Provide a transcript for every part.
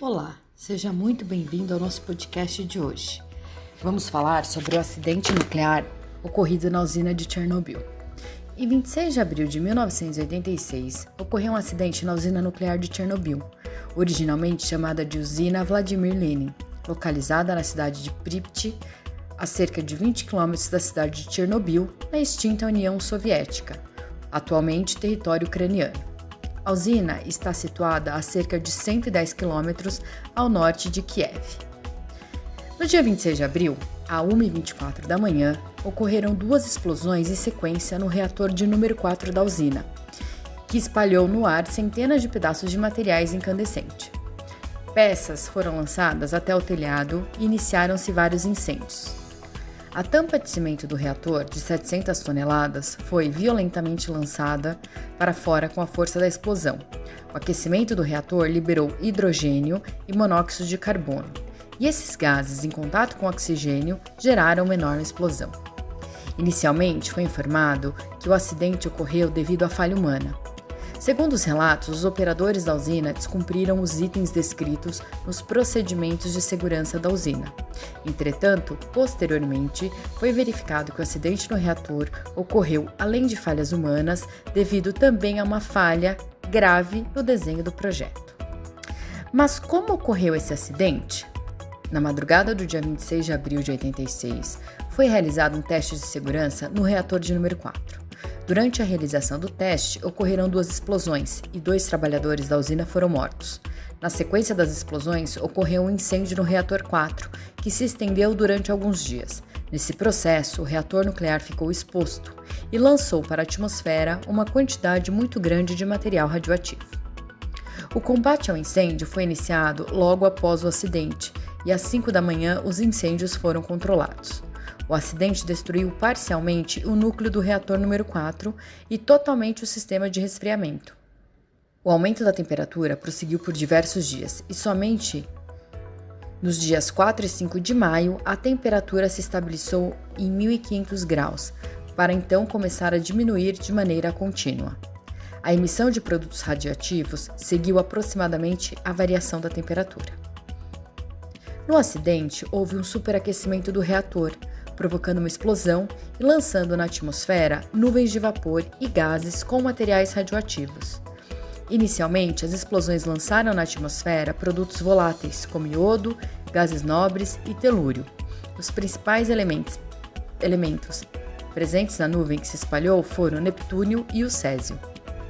Olá, seja muito bem-vindo ao nosso podcast de hoje. Vamos falar sobre o acidente nuclear ocorrido na usina de Chernobyl. Em 26 de abril de 1986, ocorreu um acidente na usina nuclear de Chernobyl, originalmente chamada de Usina Vladimir Lenin, localizada na cidade de Pripyat, a cerca de 20 quilômetros da cidade de Chernobyl, na extinta União Soviética, atualmente território ucraniano. A usina está situada a cerca de 110 quilômetros ao norte de Kiev. No dia 26 de abril, a 1h24 da manhã, ocorreram duas explosões em sequência no reator de número 4 da usina, que espalhou no ar centenas de pedaços de materiais incandescentes. Peças foram lançadas até o telhado e iniciaram-se vários incêndios. A tampa de cimento do reator, de 700 toneladas, foi violentamente lançada para fora com a força da explosão. O aquecimento do reator liberou hidrogênio e monóxido de carbono, e esses gases, em contato com oxigênio, geraram uma enorme explosão. Inicialmente foi informado que o acidente ocorreu devido à falha humana, Segundo os relatos, os operadores da usina descumpriram os itens descritos nos procedimentos de segurança da usina. Entretanto, posteriormente, foi verificado que o acidente no reator ocorreu além de falhas humanas, devido também a uma falha grave no desenho do projeto. Mas como ocorreu esse acidente? Na madrugada do dia 26 de abril de 86, foi realizado um teste de segurança no reator de número 4. Durante a realização do teste, ocorreram duas explosões e dois trabalhadores da usina foram mortos. Na sequência das explosões, ocorreu um incêndio no reator 4, que se estendeu durante alguns dias. Nesse processo, o reator nuclear ficou exposto e lançou para a atmosfera uma quantidade muito grande de material radioativo. O combate ao incêndio foi iniciado logo após o acidente e às 5 da manhã os incêndios foram controlados. O acidente destruiu parcialmente o núcleo do reator número 4 e totalmente o sistema de resfriamento. O aumento da temperatura prosseguiu por diversos dias e somente nos dias 4 e 5 de maio a temperatura se estabilizou em 1500 graus, para então começar a diminuir de maneira contínua. A emissão de produtos radioativos seguiu aproximadamente a variação da temperatura. No acidente, houve um superaquecimento do reator, provocando uma explosão e lançando na atmosfera nuvens de vapor e gases com materiais radioativos. Inicialmente, as explosões lançaram na atmosfera produtos voláteis, como iodo, gases nobres e telúrio. Os principais elementos, elementos presentes na nuvem que se espalhou foram o Neptúnio e o Césio.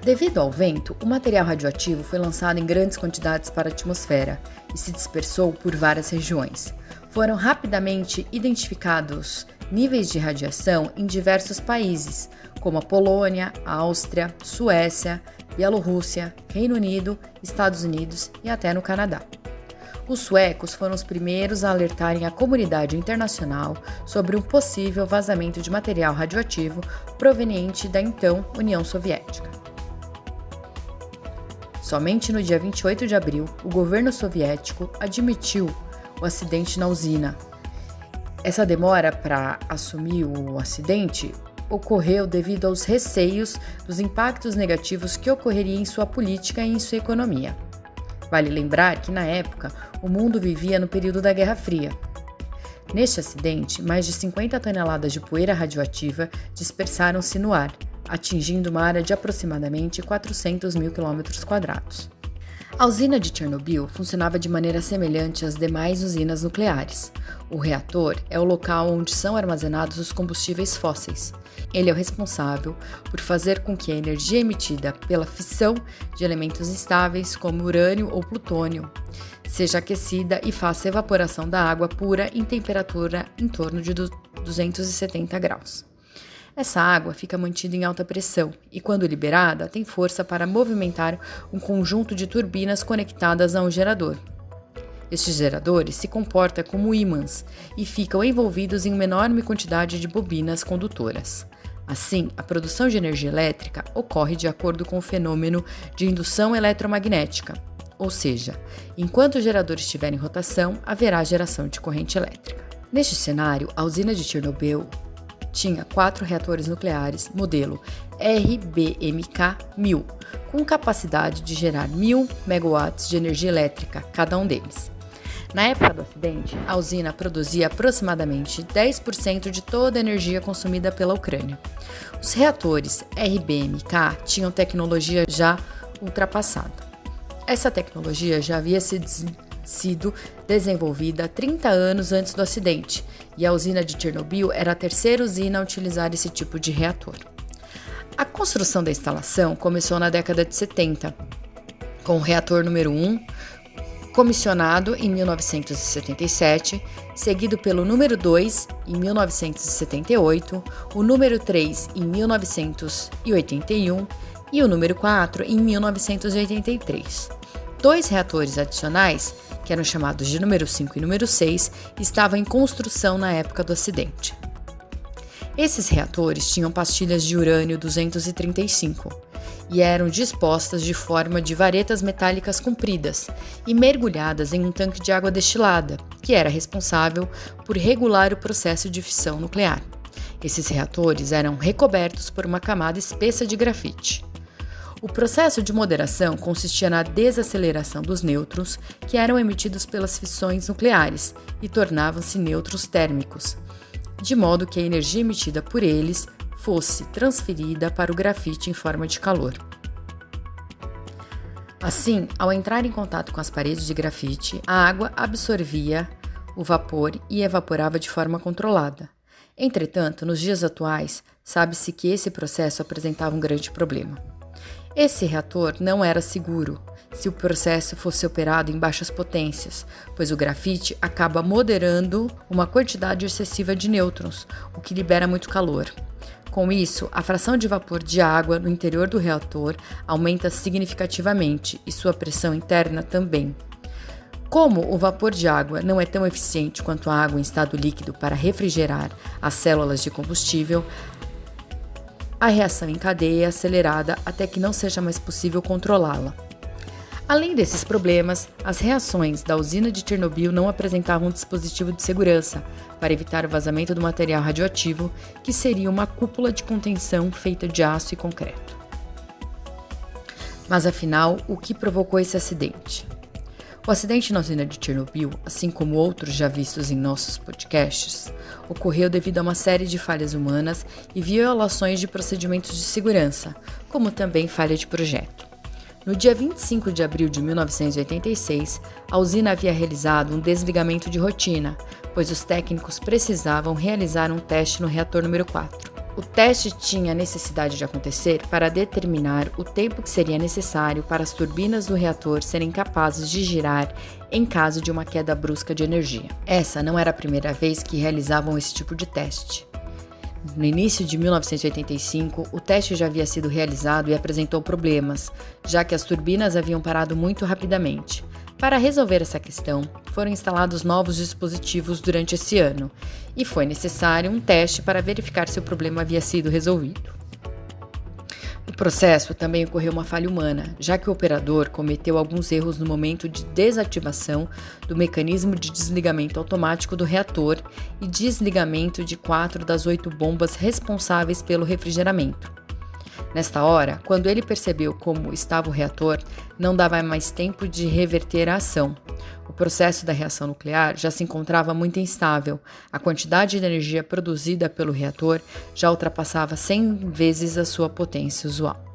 Devido ao vento, o material radioativo foi lançado em grandes quantidades para a atmosfera e se dispersou por várias regiões foram rapidamente identificados níveis de radiação em diversos países, como a Polônia, a Áustria, Suécia, Bielorrússia, Reino Unido, Estados Unidos e até no Canadá. Os suecos foram os primeiros a alertarem a comunidade internacional sobre um possível vazamento de material radioativo proveniente da então União Soviética. Somente no dia 28 de abril, o governo soviético admitiu o acidente na usina. Essa demora para assumir o acidente ocorreu devido aos receios dos impactos negativos que ocorreriam em sua política e em sua economia. Vale lembrar que, na época, o mundo vivia no período da Guerra Fria. Neste acidente, mais de 50 toneladas de poeira radioativa dispersaram-se no ar, atingindo uma área de aproximadamente 400 mil quilômetros quadrados. A usina de Chernobyl funcionava de maneira semelhante às demais usinas nucleares. O reator é o local onde são armazenados os combustíveis fósseis. Ele é o responsável por fazer com que a energia emitida pela fissão de elementos estáveis, como urânio ou plutônio, seja aquecida e faça evaporação da água pura em temperatura em torno de 270 graus. Essa água fica mantida em alta pressão e, quando liberada, tem força para movimentar um conjunto de turbinas conectadas a um gerador. Estes geradores se comportam como ímãs e ficam envolvidos em uma enorme quantidade de bobinas condutoras. Assim, a produção de energia elétrica ocorre de acordo com o fenômeno de indução eletromagnética, ou seja, enquanto o gerador estiver em rotação, haverá geração de corrente elétrica. Neste cenário, a usina de Chernobyl tinha quatro reatores nucleares modelo RBMK-1000, com capacidade de gerar 1000 megawatts de energia elétrica cada um deles. Na época do acidente, a usina produzia aproximadamente 10% de toda a energia consumida pela Ucrânia. Os reatores RBMK tinham tecnologia já ultrapassada. Essa tecnologia já havia sido desenvolvida 30 anos antes do acidente, e a usina de Chernobyl era a terceira usina a utilizar esse tipo de reator. A construção da instalação começou na década de 70, com o reator número 1, comissionado em 1977, seguido pelo número 2 em 1978, o número 3 em 1981 e o número 4 em 1983. Dois reatores adicionais, que eram chamados de número 5 e número 6, estavam em construção na época do acidente. Esses reatores tinham pastilhas de urânio 235 e eram dispostas de forma de varetas metálicas compridas e mergulhadas em um tanque de água destilada, que era responsável por regular o processo de fissão nuclear. Esses reatores eram recobertos por uma camada espessa de grafite. O processo de moderação consistia na desaceleração dos nêutrons, que eram emitidos pelas fissões nucleares e tornavam-se nêutrons térmicos, de modo que a energia emitida por eles fosse transferida para o grafite em forma de calor. Assim, ao entrar em contato com as paredes de grafite, a água absorvia o vapor e evaporava de forma controlada. Entretanto, nos dias atuais, sabe-se que esse processo apresentava um grande problema. Esse reator não era seguro se o processo fosse operado em baixas potências, pois o grafite acaba moderando uma quantidade excessiva de nêutrons, o que libera muito calor. Com isso, a fração de vapor de água no interior do reator aumenta significativamente e sua pressão interna também. Como o vapor de água não é tão eficiente quanto a água em estado líquido para refrigerar as células de combustível, a reação em cadeia é acelerada até que não seja mais possível controlá-la. Além desses problemas, as reações da usina de Chernobyl não apresentavam um dispositivo de segurança para evitar o vazamento do material radioativo, que seria uma cúpula de contenção feita de aço e concreto. Mas afinal, o que provocou esse acidente? O acidente na usina de Chernobyl, assim como outros já vistos em nossos podcasts, ocorreu devido a uma série de falhas humanas e violações de procedimentos de segurança, como também falha de projeto. No dia 25 de abril de 1986, a usina havia realizado um desligamento de rotina, pois os técnicos precisavam realizar um teste no reator número 4. O teste tinha necessidade de acontecer para determinar o tempo que seria necessário para as turbinas do reator serem capazes de girar em caso de uma queda brusca de energia. Essa não era a primeira vez que realizavam esse tipo de teste. No início de 1985, o teste já havia sido realizado e apresentou problemas, já que as turbinas haviam parado muito rapidamente. Para resolver essa questão, foram instalados novos dispositivos durante esse ano e foi necessário um teste para verificar se o problema havia sido resolvido. No processo também ocorreu uma falha humana, já que o operador cometeu alguns erros no momento de desativação do mecanismo de desligamento automático do reator e desligamento de quatro das oito bombas responsáveis pelo refrigeramento. Nesta hora, quando ele percebeu como estava o reator, não dava mais tempo de reverter a ação. O processo da reação nuclear já se encontrava muito instável. A quantidade de energia produzida pelo reator já ultrapassava 100 vezes a sua potência usual.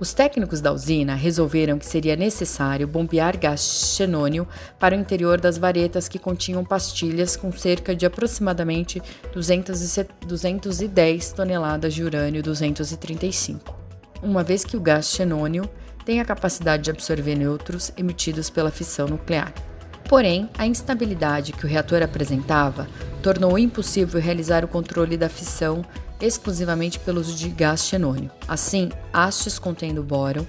Os técnicos da usina resolveram que seria necessário bombear gás xenônio para o interior das varetas que continham pastilhas com cerca de aproximadamente 210 toneladas de urânio 235. Uma vez que o gás xenônio tem a capacidade de absorver nêutrons emitidos pela fissão nuclear. Porém, a instabilidade que o reator apresentava tornou impossível realizar o controle da fissão exclusivamente pelo uso de gás xenônio. Assim, hastes contendo bóron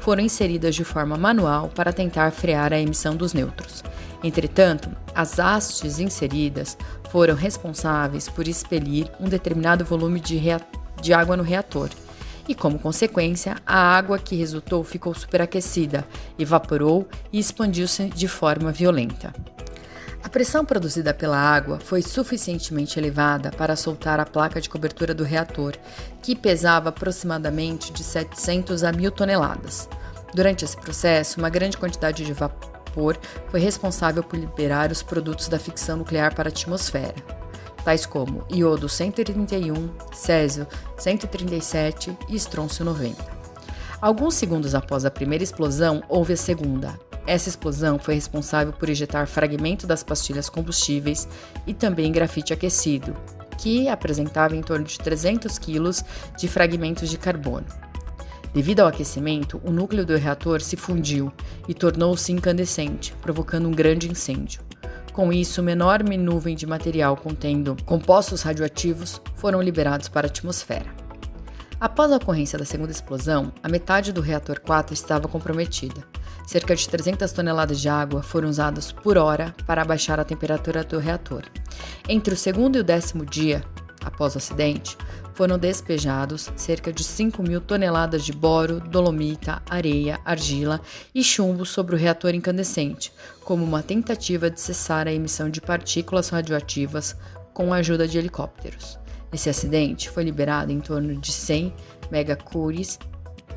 foram inseridas de forma manual para tentar frear a emissão dos nêutrons. Entretanto, as hastes inseridas foram responsáveis por expelir um determinado volume de, de água no reator, e, como consequência, a água que resultou ficou superaquecida, evaporou e expandiu-se de forma violenta. A pressão produzida pela água foi suficientemente elevada para soltar a placa de cobertura do reator, que pesava aproximadamente de 700 a 1000 toneladas. Durante esse processo, uma grande quantidade de vapor foi responsável por liberar os produtos da ficção nuclear para a atmosfera, tais como iodo 131, césio 137 e estrôncio 90. Alguns segundos após a primeira explosão, houve a segunda, essa explosão foi responsável por ejetar fragmento das pastilhas combustíveis e também grafite aquecido, que apresentava em torno de 300 quilos de fragmentos de carbono. Devido ao aquecimento, o núcleo do reator se fundiu e tornou-se incandescente, provocando um grande incêndio. Com isso, uma enorme nuvem de material contendo compostos radioativos foram liberados para a atmosfera. Após a ocorrência da segunda explosão, a metade do reator 4 estava comprometida. Cerca de 300 toneladas de água foram usadas por hora para abaixar a temperatura do reator. Entre o segundo e o décimo dia, após o acidente, foram despejados cerca de 5 mil toneladas de boro, dolomita, areia, argila e chumbo sobre o reator incandescente, como uma tentativa de cessar a emissão de partículas radioativas com a ajuda de helicópteros. Esse acidente foi liberado em torno de 100 megacuries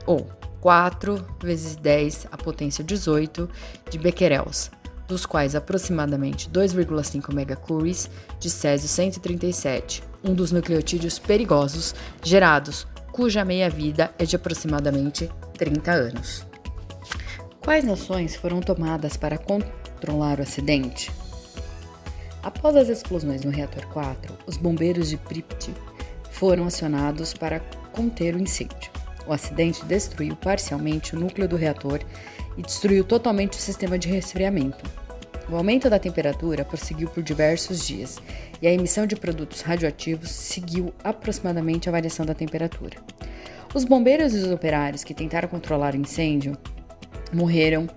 ou 4 vezes 10 a potência 18 de becquerels, dos quais aproximadamente 2,5 megacuries de césio 137, um dos nucleotídeos perigosos gerados, cuja meia-vida é de aproximadamente 30 anos. Quais ações foram tomadas para controlar o acidente? Após as explosões no reator 4, os bombeiros de Pripyat foram acionados para conter o incêndio. O acidente destruiu parcialmente o núcleo do reator e destruiu totalmente o sistema de resfriamento. O aumento da temperatura prosseguiu por diversos dias e a emissão de produtos radioativos seguiu aproximadamente a variação da temperatura. Os bombeiros e os operários que tentaram controlar o incêndio morreram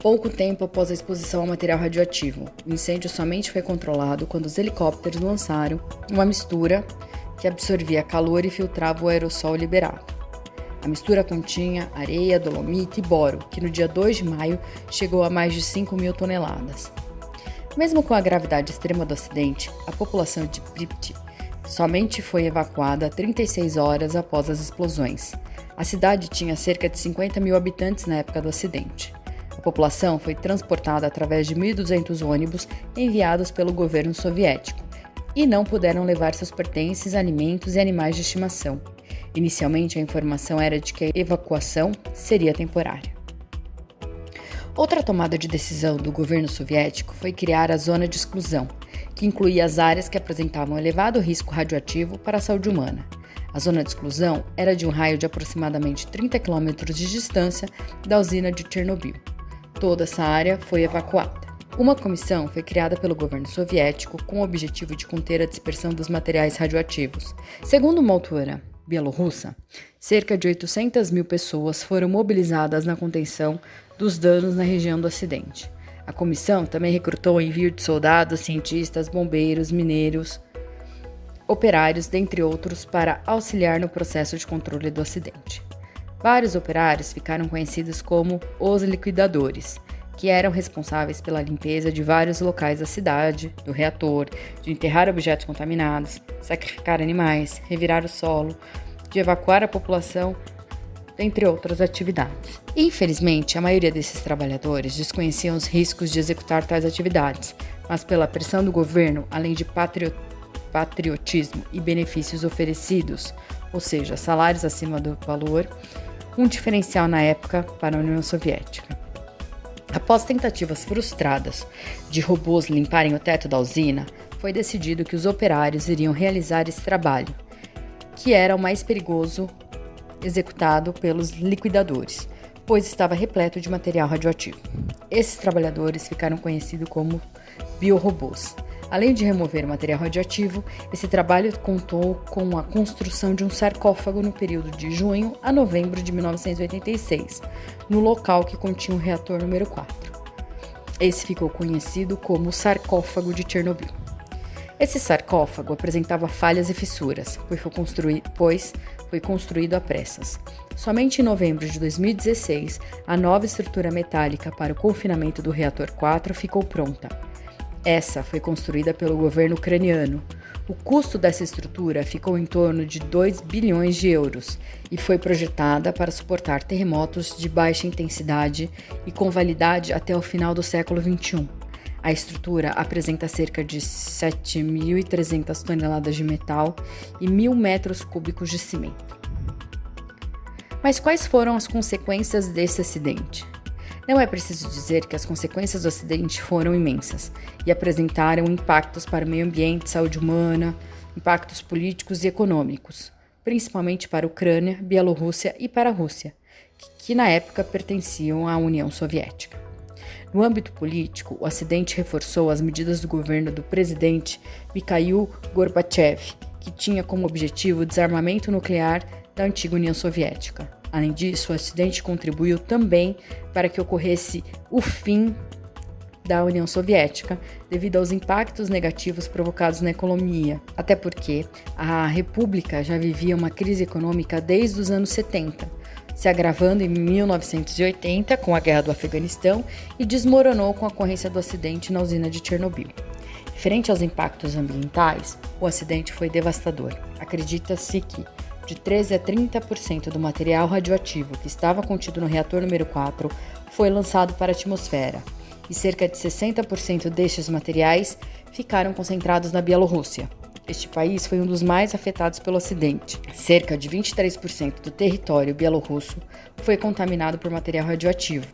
pouco tempo após a exposição ao material radioativo. O incêndio somente foi controlado quando os helicópteros lançaram uma mistura que absorvia calor e filtrava o aerossol liberado. A mistura continha areia, dolomita e boro, que no dia 2 de maio chegou a mais de 5 mil toneladas. Mesmo com a gravidade extrema do acidente, a população de Pripyat somente foi evacuada 36 horas após as explosões. A cidade tinha cerca de 50 mil habitantes na época do acidente. A população foi transportada através de 1.200 ônibus enviados pelo governo soviético e não puderam levar seus pertences, alimentos e animais de estimação. Inicialmente, a informação era de que a evacuação seria temporária. Outra tomada de decisão do governo soviético foi criar a zona de exclusão, que incluía as áreas que apresentavam elevado risco radioativo para a saúde humana. A zona de exclusão era de um raio de aproximadamente 30 quilômetros de distância da usina de Chernobyl. Toda essa área foi evacuada. Uma comissão foi criada pelo governo soviético com o objetivo de conter a dispersão dos materiais radioativos. Segundo uma autora bielorrussa, cerca de 800 mil pessoas foram mobilizadas na contenção dos danos na região do acidente. A comissão também recrutou o envio de soldados, cientistas, bombeiros, mineiros, operários, dentre outros, para auxiliar no processo de controle do acidente. Vários operários ficaram conhecidos como os liquidadores, que eram responsáveis pela limpeza de vários locais da cidade, do reator, de enterrar objetos contaminados, sacrificar animais, revirar o solo, de evacuar a população, entre outras atividades. Infelizmente, a maioria desses trabalhadores desconheciam os riscos de executar tais atividades, mas pela pressão do governo, além de patriotismo e benefícios oferecidos, ou seja, salários acima do valor, um diferencial na época para a União Soviética. Após tentativas frustradas de robôs limparem o teto da usina, foi decidido que os operários iriam realizar esse trabalho, que era o mais perigoso executado pelos liquidadores, pois estava repleto de material radioativo. Esses trabalhadores ficaram conhecidos como biorobôs. Além de remover material radioativo, esse trabalho contou com a construção de um sarcófago no período de junho a novembro de 1986, no local que continha o reator número 4. Esse ficou conhecido como o sarcófago de Chernobyl. Esse sarcófago apresentava falhas e fissuras, pois foi, construí pois foi construído a pressas. Somente em novembro de 2016, a nova estrutura metálica para o confinamento do reator 4 ficou pronta Essa foi construída pelo governo ucraniano. O custo dessa estrutura ficou em torno de 2 bilhões de euros e foi projetada para suportar terremotos de baixa intensidade e com validade até o final do século XXI. A estrutura apresenta cerca de 7.300 toneladas de metal e 1.000 metros cúbicos de cimento. Mas quais foram as consequências desse acidente? Não é preciso dizer que as consequências do acidente foram imensas e apresentaram impactos para o meio ambiente, saúde humana, impactos políticos e econômicos, principalmente para a Ucrânia, Bielorrússia e para a Rússia, que, que na época pertenciam à União Soviética. No âmbito político, o acidente reforçou as medidas do governo do presidente Mikhail Gorbachev, que tinha como objetivo o desarmamento nuclear da antiga União Soviética. Além disso, o acidente contribuiu também para que ocorresse o fim da União Soviética, devido aos impactos negativos provocados na economia, até porque a República já vivia uma crise econômica desde os anos 70 se agravando em 1980 com a guerra do Afeganistão e desmoronou com a ocorrência do acidente na usina de Chernobyl. Referente aos impactos ambientais, o acidente foi devastador. Acredita-se que de 13 a 30% do material radioativo que estava contido no reator número 4 foi lançado para a atmosfera, e cerca de 60% destes materiais ficaram concentrados na Bielorrússia. Este país foi um dos mais afetados pelo acidente. Cerca de 23% do território bielorrusso foi contaminado por material radioativo,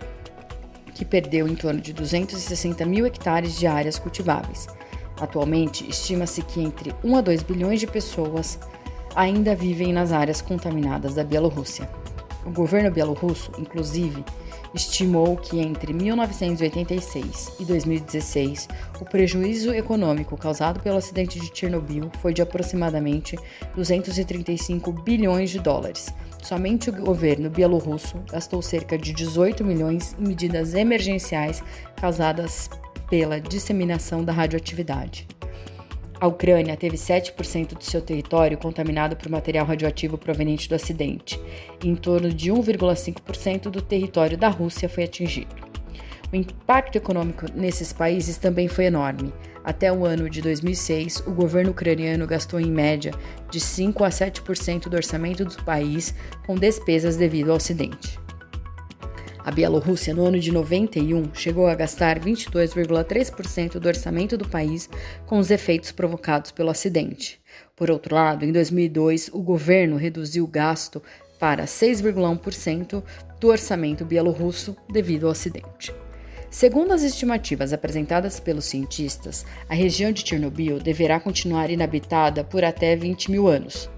que perdeu em torno de 260 mil hectares de áreas cultiváveis. Atualmente, estima-se que entre 1 a 2 bilhões de pessoas ainda vivem nas áreas contaminadas da Bielorrússia. O governo bielorrusso, inclusive, estimou que entre 1986 e 2016 o prejuízo econômico causado pelo acidente de Chernobyl foi de aproximadamente 235 bilhões de dólares. Somente o governo bielorrusso gastou cerca de 18 milhões em medidas emergenciais causadas pela disseminação da radioatividade. A Ucrânia teve 7% de seu território contaminado por material radioativo proveniente do acidente, e em torno de 1,5% do território da Rússia foi atingido. O impacto econômico nesses países também foi enorme. Até o ano de 2006, o governo ucraniano gastou em média de 5 a 7% do orçamento do país com despesas devido ao acidente. A Bielorrússia, no ano de 91, chegou a gastar 22,3% do orçamento do país com os efeitos provocados pelo acidente. Por outro lado, em 2002, o governo reduziu o gasto para 6,1% do orçamento bielorrusso devido ao acidente. Segundo as estimativas apresentadas pelos cientistas, a região de Chernobyl deverá continuar inabitada por até 20 mil anos.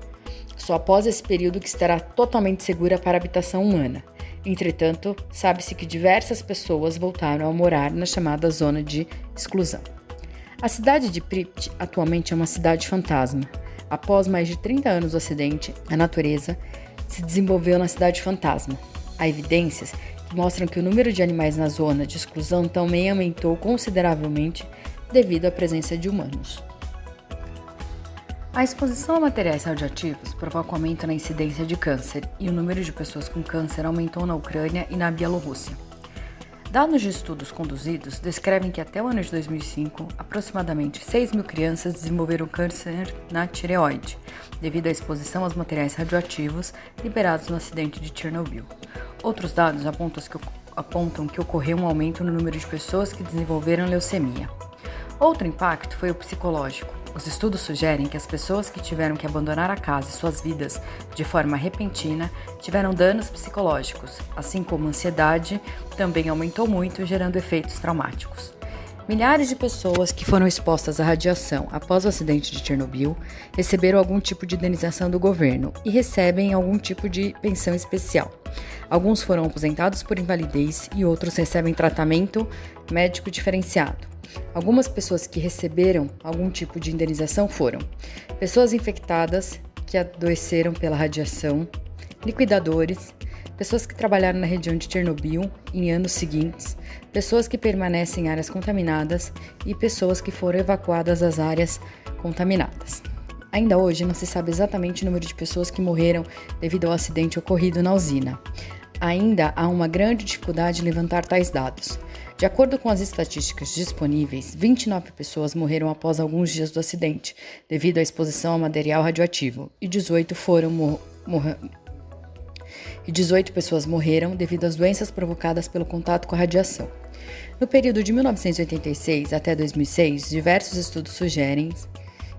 Só após esse período que estará totalmente segura para a habitação humana. Entretanto, sabe-se que diversas pessoas voltaram a morar na chamada zona de exclusão. A cidade de Pripyat atualmente é uma cidade fantasma. Após mais de 30 anos do acidente, a natureza se desenvolveu na cidade fantasma. Há evidências que mostram que o número de animais na zona de exclusão também aumentou consideravelmente devido à presença de humanos. A exposição a materiais radioativos provoca aumento na incidência de câncer e o número de pessoas com câncer aumentou na Ucrânia e na Bielorrússia. Dados de estudos conduzidos descrevem que até o ano de 2005, aproximadamente 6 mil crianças desenvolveram câncer na tireoide, devido à exposição aos materiais radioativos liberados no acidente de Chernobyl. Outros dados apontam que ocorreu um aumento no número de pessoas que desenvolveram leucemia. Outro impacto foi o psicológico. Os estudos sugerem que as pessoas que tiveram que abandonar a casa e suas vidas de forma repentina tiveram danos psicológicos, assim como a ansiedade também aumentou muito, gerando efeitos traumáticos. Milhares de pessoas que foram expostas à radiação após o acidente de Chernobyl receberam algum tipo de indenização do governo e recebem algum tipo de pensão especial. Alguns foram aposentados por invalidez e outros recebem tratamento médico diferenciado. Algumas pessoas que receberam algum tipo de indenização foram pessoas infectadas que adoeceram pela radiação, liquidadores, pessoas que trabalharam na região de Chernobyl em anos seguintes, pessoas que permanecem em áreas contaminadas e pessoas que foram evacuadas das áreas contaminadas. Ainda hoje não se sabe exatamente o número de pessoas que morreram devido ao acidente ocorrido na usina. Ainda há uma grande dificuldade em levantar tais dados. De acordo com as estatísticas disponíveis, 29 pessoas morreram após alguns dias do acidente, devido à exposição a material radioativo, e 18 foram mor e 18 pessoas morreram devido às doenças provocadas pelo contato com a radiação. No período de 1986 até 2006, diversos estudos sugerem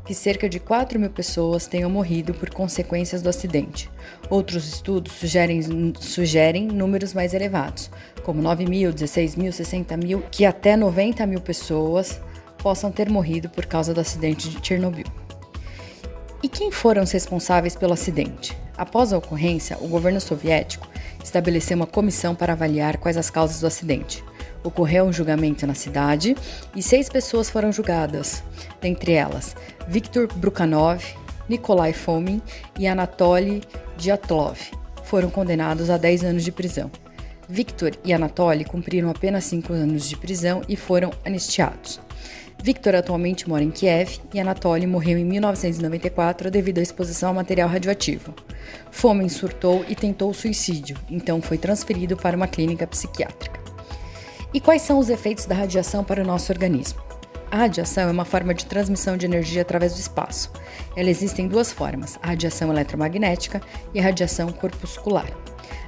que cerca de 4 mil pessoas tenham morrido por consequências do acidente. Outros estudos sugerem, sugerem números mais elevados, como 9 mil, 16 mil, 60 mil, que até 90 mil pessoas possam ter morrido por causa do acidente de Chernobyl. E quem foram os responsáveis pelo acidente? Após a ocorrência, o governo soviético estabeleceu uma comissão para avaliar quais as causas do acidente. Ocorreu um julgamento na cidade e seis pessoas foram julgadas, dentre elas Viktor Brukhanov, Nikolai Fomin e Anatoly Dyatlov. Foram condenados a 10 anos de prisão. Viktor e Anatoly cumpriram apenas 5 anos de prisão e foram anistiados. Victor atualmente mora em Kiev e Anatoly morreu em 1994 devido à exposição a material radioativo. Fomen surtou e tentou suicídio, então foi transferido para uma clínica psiquiátrica. E quais são os efeitos da radiação para o nosso organismo? A radiação é uma forma de transmissão de energia através do espaço. Ela existe em duas formas: a radiação eletromagnética e a radiação corpuscular.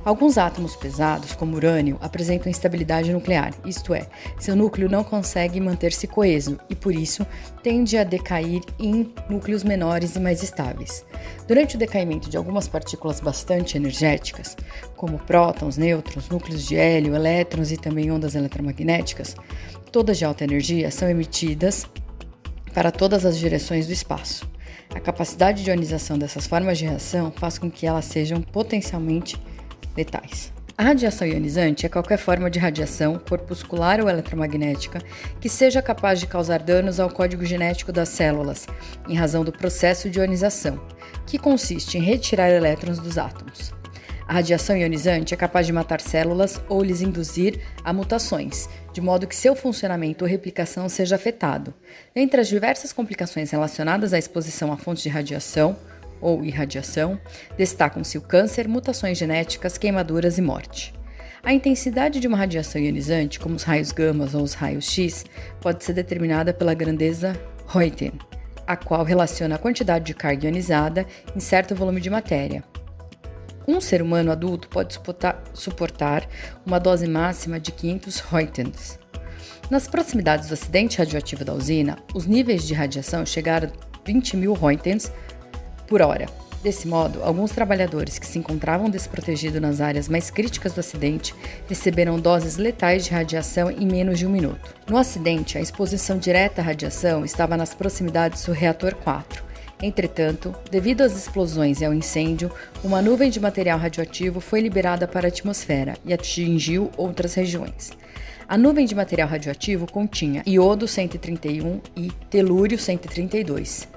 Alguns átomos pesados, como urânio, apresentam instabilidade nuclear, isto é, seu núcleo não consegue manter-se coeso e, por isso, tende a decair em núcleos menores e mais estáveis. Durante o decaimento de algumas partículas bastante energéticas, como prótons, nêutrons, núcleos de hélio, elétrons e também ondas eletromagnéticas, todas de alta energia são emitidas para todas as direções do espaço. A capacidade de ionização dessas formas de reação faz com que elas sejam potencialmente letais. A radiação ionizante é qualquer forma de radiação, corpuscular ou eletromagnética, que seja capaz de causar danos ao código genético das células, em razão do processo de ionização, que consiste em retirar elétrons dos átomos. A radiação ionizante é capaz de matar células ou lhes induzir a mutações, de modo que seu funcionamento ou replicação seja afetado. Entre as diversas complicações relacionadas à exposição a fontes de radiação, ou irradiação, destacam-se o câncer, mutações genéticas, queimaduras e morte. A intensidade de uma radiação ionizante, como os raios gama ou os raios X, pode ser determinada pela grandeza Röntgen, a qual relaciona a quantidade de carga ionizada em certo volume de matéria. Um ser humano adulto pode suportar, uma dose máxima de 500 Röntgens. Nas proximidades do acidente radioativo da usina, os níveis de radiação chegaram a 20 mil Röntgens por hora. Desse modo, alguns trabalhadores que se encontravam desprotegidos nas áreas mais críticas do acidente receberam doses letais de radiação em menos de um minuto. No acidente, a exposição direta à radiação estava nas proximidades do reator 4. Entretanto, devido às explosões e ao incêndio, uma nuvem de material radioativo foi liberada para a atmosfera e atingiu outras regiões. A nuvem de material radioativo continha iodo 131 e telúrio 132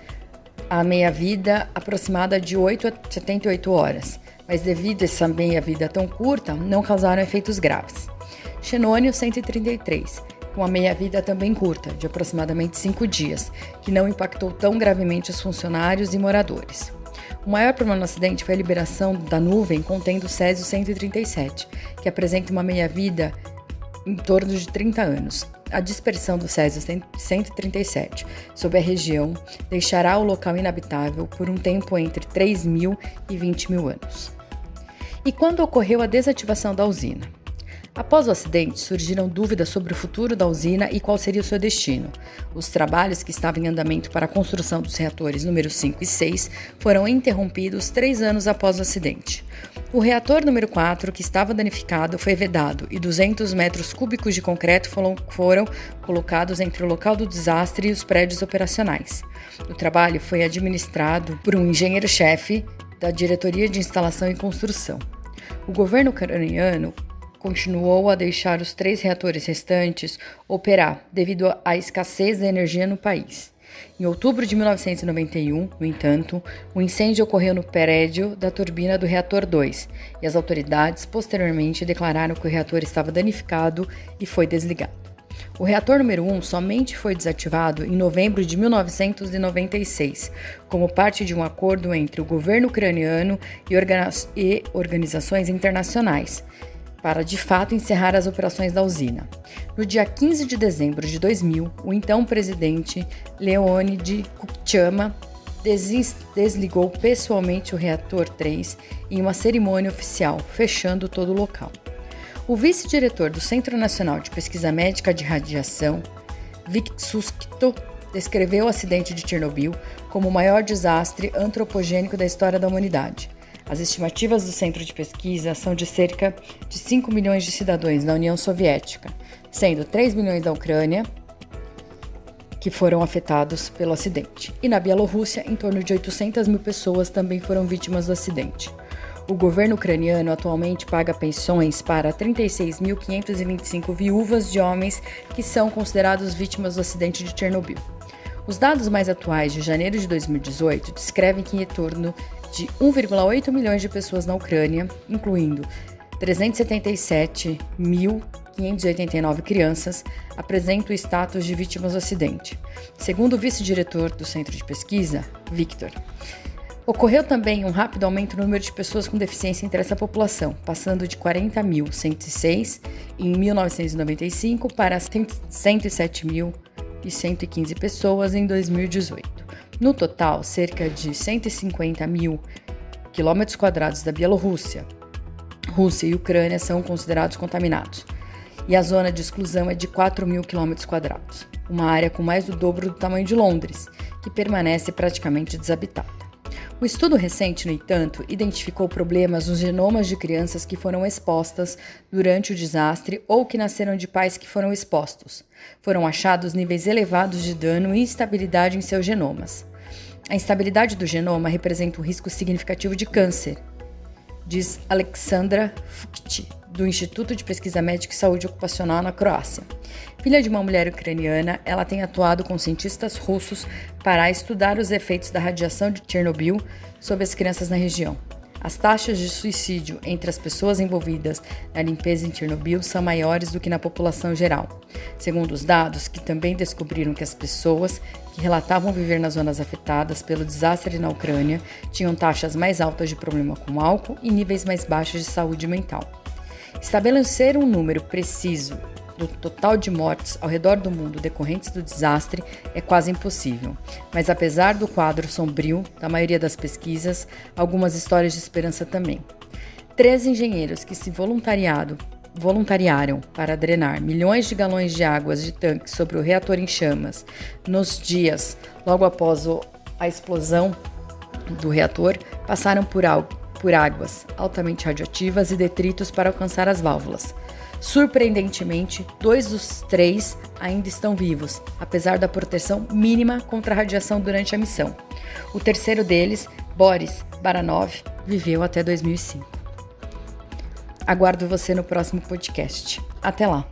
a meia-vida aproximada de 8 a 78 horas, mas devido a essa meia-vida tão curta, não causaram efeitos graves. Xenônio 133, com a meia-vida também curta, de aproximadamente 5 dias, que não impactou tão gravemente os funcionários e moradores. O maior problema no acidente foi a liberação da nuvem contendo Césio 137, que apresenta uma meia-vida em torno de 30 anos. A dispersão do Césio 137 sobre a região deixará o local inabitável por um tempo entre 3 mil e 20 mil anos. E quando ocorreu a desativação da usina? Após o acidente, surgiram dúvidas sobre o futuro da usina e qual seria o seu destino. Os trabalhos que estavam em andamento para a construção dos reatores número 5 e 6 foram interrompidos três anos após o acidente. O reator número 4, que estava danificado, foi vedado e 200 metros cúbicos de concreto foram, colocados entre o local do desastre e os prédios operacionais. O trabalho foi administrado por um engenheiro-chefe da Diretoria de Instalação e Construção. O governo ucraniano continuou a deixar os três reatores restantes operar devido à escassez de energia no país. Em outubro de 1991, no entanto, o um incêndio ocorreu no prédio da turbina do reator 2 e as autoridades posteriormente declararam que o reator estava danificado e foi desligado. O reator número 1 somente foi desativado em novembro de 1996, como parte de um acordo entre o governo ucraniano e, organizações internacionais, para de fato encerrar as operações da usina. No dia 15 de dezembro de 2000, o então presidente Leonid Kuchama desligou pessoalmente o reator 3 em uma cerimônia oficial, fechando todo o local. O vice-diretor do Centro Nacional de Pesquisa Médica de Radiação, Viksuskito, descreveu o acidente de Chernobyl como o maior desastre antropogênico da história da humanidade. As estimativas do centro de pesquisa são de cerca de 5 milhões de cidadãos da União Soviética, sendo 3 milhões da Ucrânia, que foram afetados pelo acidente. E na Bielorrússia, em torno de 800 mil pessoas também foram vítimas do acidente. O governo ucraniano atualmente paga pensões para 36.525 viúvas de homens que são considerados vítimas do acidente de Chernobyl. Os dados mais atuais de janeiro de 2018 descrevem que em torno de 1,8 milhões de pessoas na Ucrânia, incluindo 377.589 crianças, apresentam o status de vítimas do acidente, segundo o vice-diretor do centro de pesquisa, Victor. Ocorreu também um rápido aumento no número de pessoas com deficiência entre essa população, passando de 40.106 em 1995 para 107.115 pessoas em 2018. No total, cerca de 150 mil quilômetros quadrados da Bielorrússia, Rússia e Ucrânia são considerados contaminados, e a zona de exclusão é de 4 mil quilômetros quadrados, uma área com mais do dobro do tamanho de Londres, que permanece praticamente desabitada. O estudo recente, no entanto, identificou problemas nos genomas de crianças que foram expostas durante o desastre ou que nasceram de pais que foram expostos. Foram achados níveis elevados de dano e instabilidade em seus genomas. A instabilidade do genoma representa um risco significativo de câncer, diz Alexandra Fukti, do Instituto de Pesquisa Médica e Saúde Ocupacional na Croácia. Filha de uma mulher ucraniana, ela tem atuado com cientistas russos para estudar os efeitos da radiação de Chernobyl sobre as crianças na região. As taxas de suicídio entre as pessoas envolvidas na limpeza em Chernobyl são maiores do que na população geral, segundo os dados que também descobriram que as pessoas que relatavam viver nas zonas afetadas pelo desastre na Ucrânia tinham taxas mais altas de problema com álcool e níveis mais baixos de saúde mental. Estabelecer um número preciso do total de mortes ao redor do mundo decorrentes do desastre é quase impossível. Mas apesar do quadro sombrio da maioria das pesquisas, algumas histórias de esperança também. Três engenheiros que se voluntariado, voluntariaram para drenar milhões de galões de águas de tanques sobre o reator em chamas nos dias logo após a explosão do reator passaram por algo por águas altamente radioativas e detritos para alcançar as válvulas. Surpreendentemente, dois dos três ainda estão vivos, apesar da proteção mínima contra a radiação durante a missão. O terceiro deles, Boris Baranov, viveu até 2005. Aguardo você no próximo podcast. Até lá!